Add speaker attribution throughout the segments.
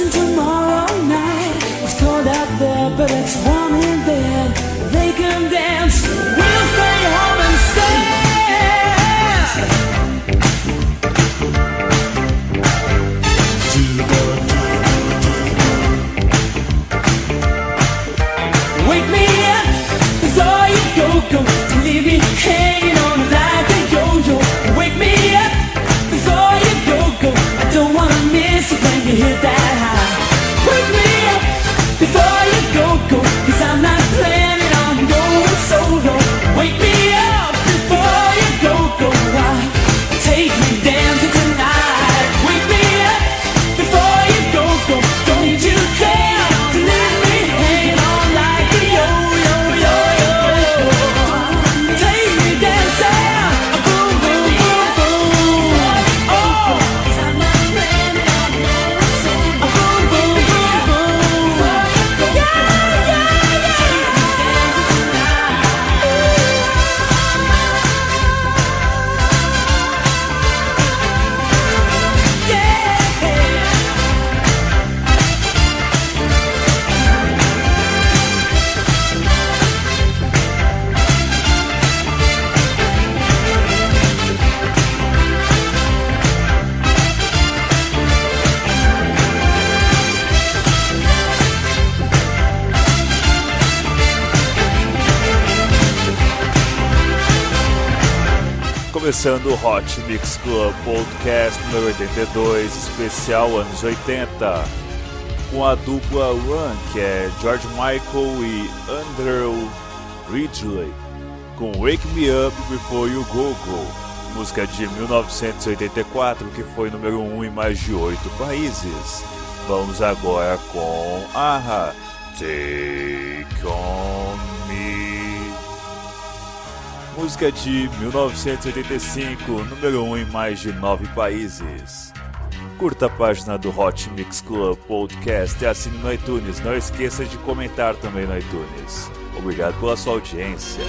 Speaker 1: listen to more.
Speaker 2: Começando o Hot Mix Club Podcast número 82, especial anos 80, com a dupla Run, que é George Michael e Andrew Ridgely, com Wake Me Up Before You Go Go, música de 1984 que foi número 1 em mais de 8 países. Vamos agora com Aha, Take On Me. Música de 1985, número 1 em mais de 9 países. Curta a página do Hot Mix Club Podcast e assine no iTunes. Não esqueça de comentar também no iTunes. Obrigado pela sua audiência.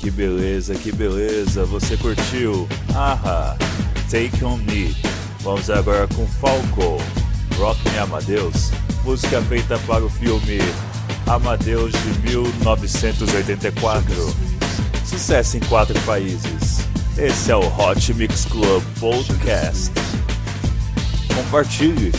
Speaker 2: Que beleza, que beleza. Você curtiu? Aha, Take on me. Vamos agora com Falco, Rock Me Amadeus, música feita para o filme
Speaker 3: Amadeus de 1984. Sucesso em quatro países. Esse é o Hot Mix Club Podcast. Compartilhe.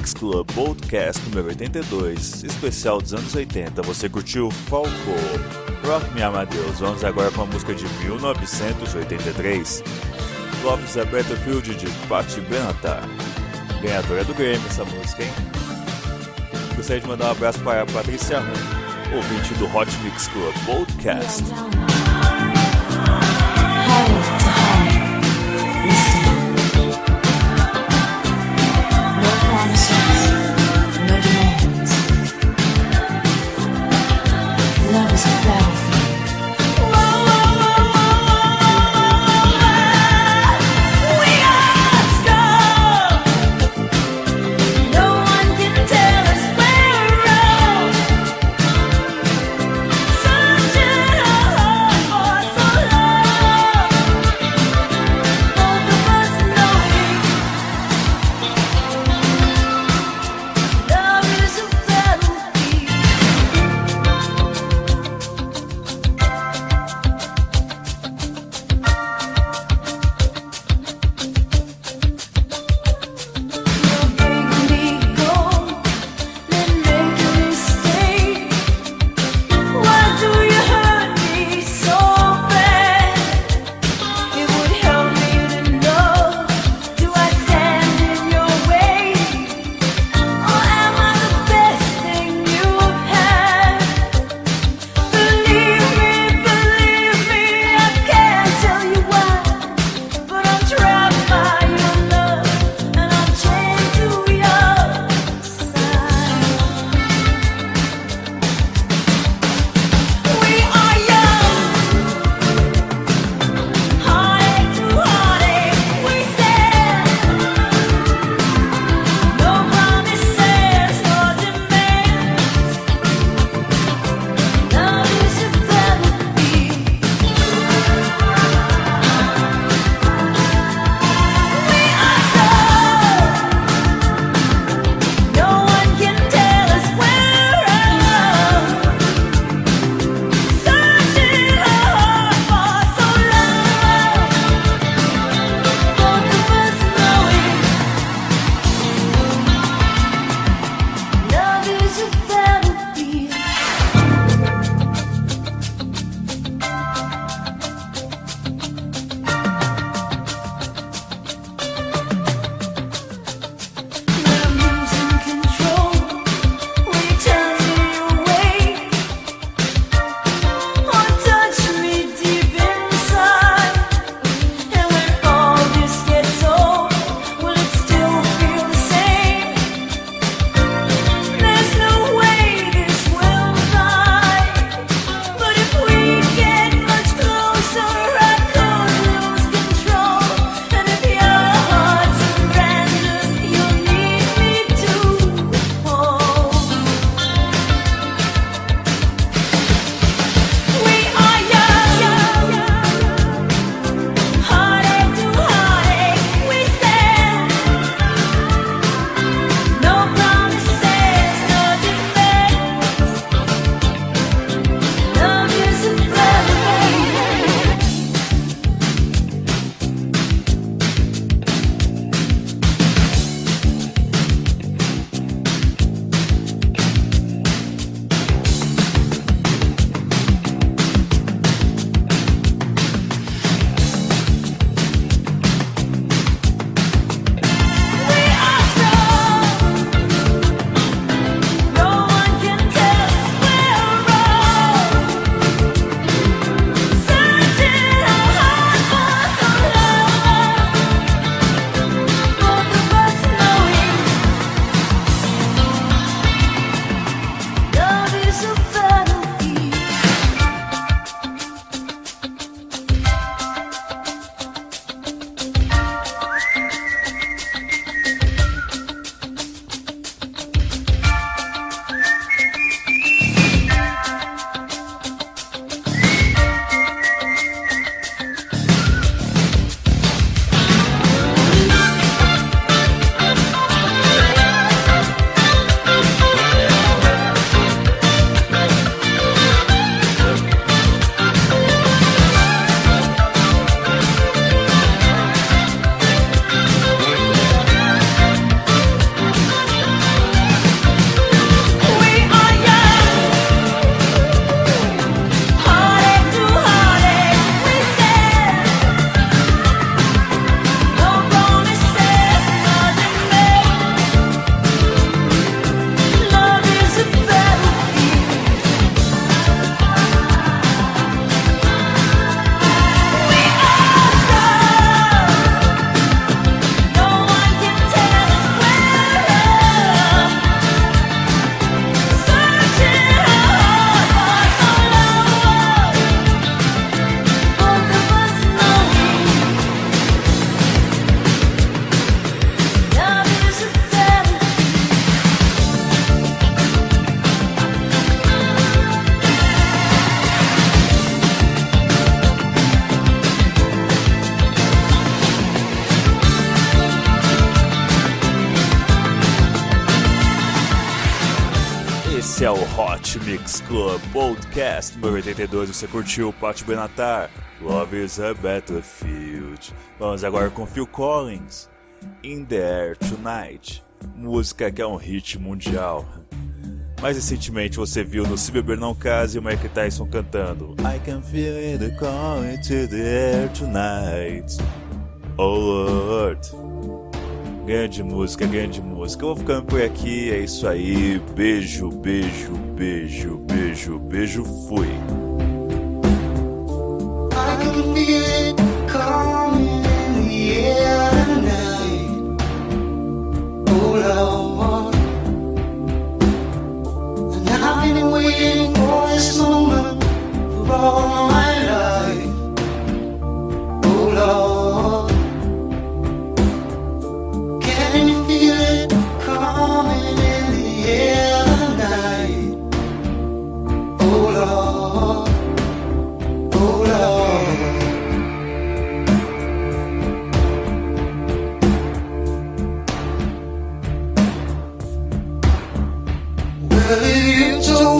Speaker 2: Mix Club Podcast número 82, especial dos anos 80. Você curtiu Falco? Rock Me Amadeus. Vamos agora com a música de 1983. Lopes a Battlefield de Patti Benata. Ganhadora do Grammy essa música, hein? Gostaria de mandar um abraço para a Patrícia Rum, ouvinte do Hot Mix Club Podcast.
Speaker 4: Você curtiu Pat Benatar? Love is a Battlefield. Vamos agora com Phil Collins. In the Air Tonight. Música que é um hit mundial. Mais recentemente você viu no Se Beber Não Case o Mike Tyson cantando I can feel it coming to the air tonight. Oh Lord. Grande música, grande música. Eu vou ficando por aqui, é isso aí. Beijo, beijo, beijo, beijo, beijo, fui.
Speaker 5: believe you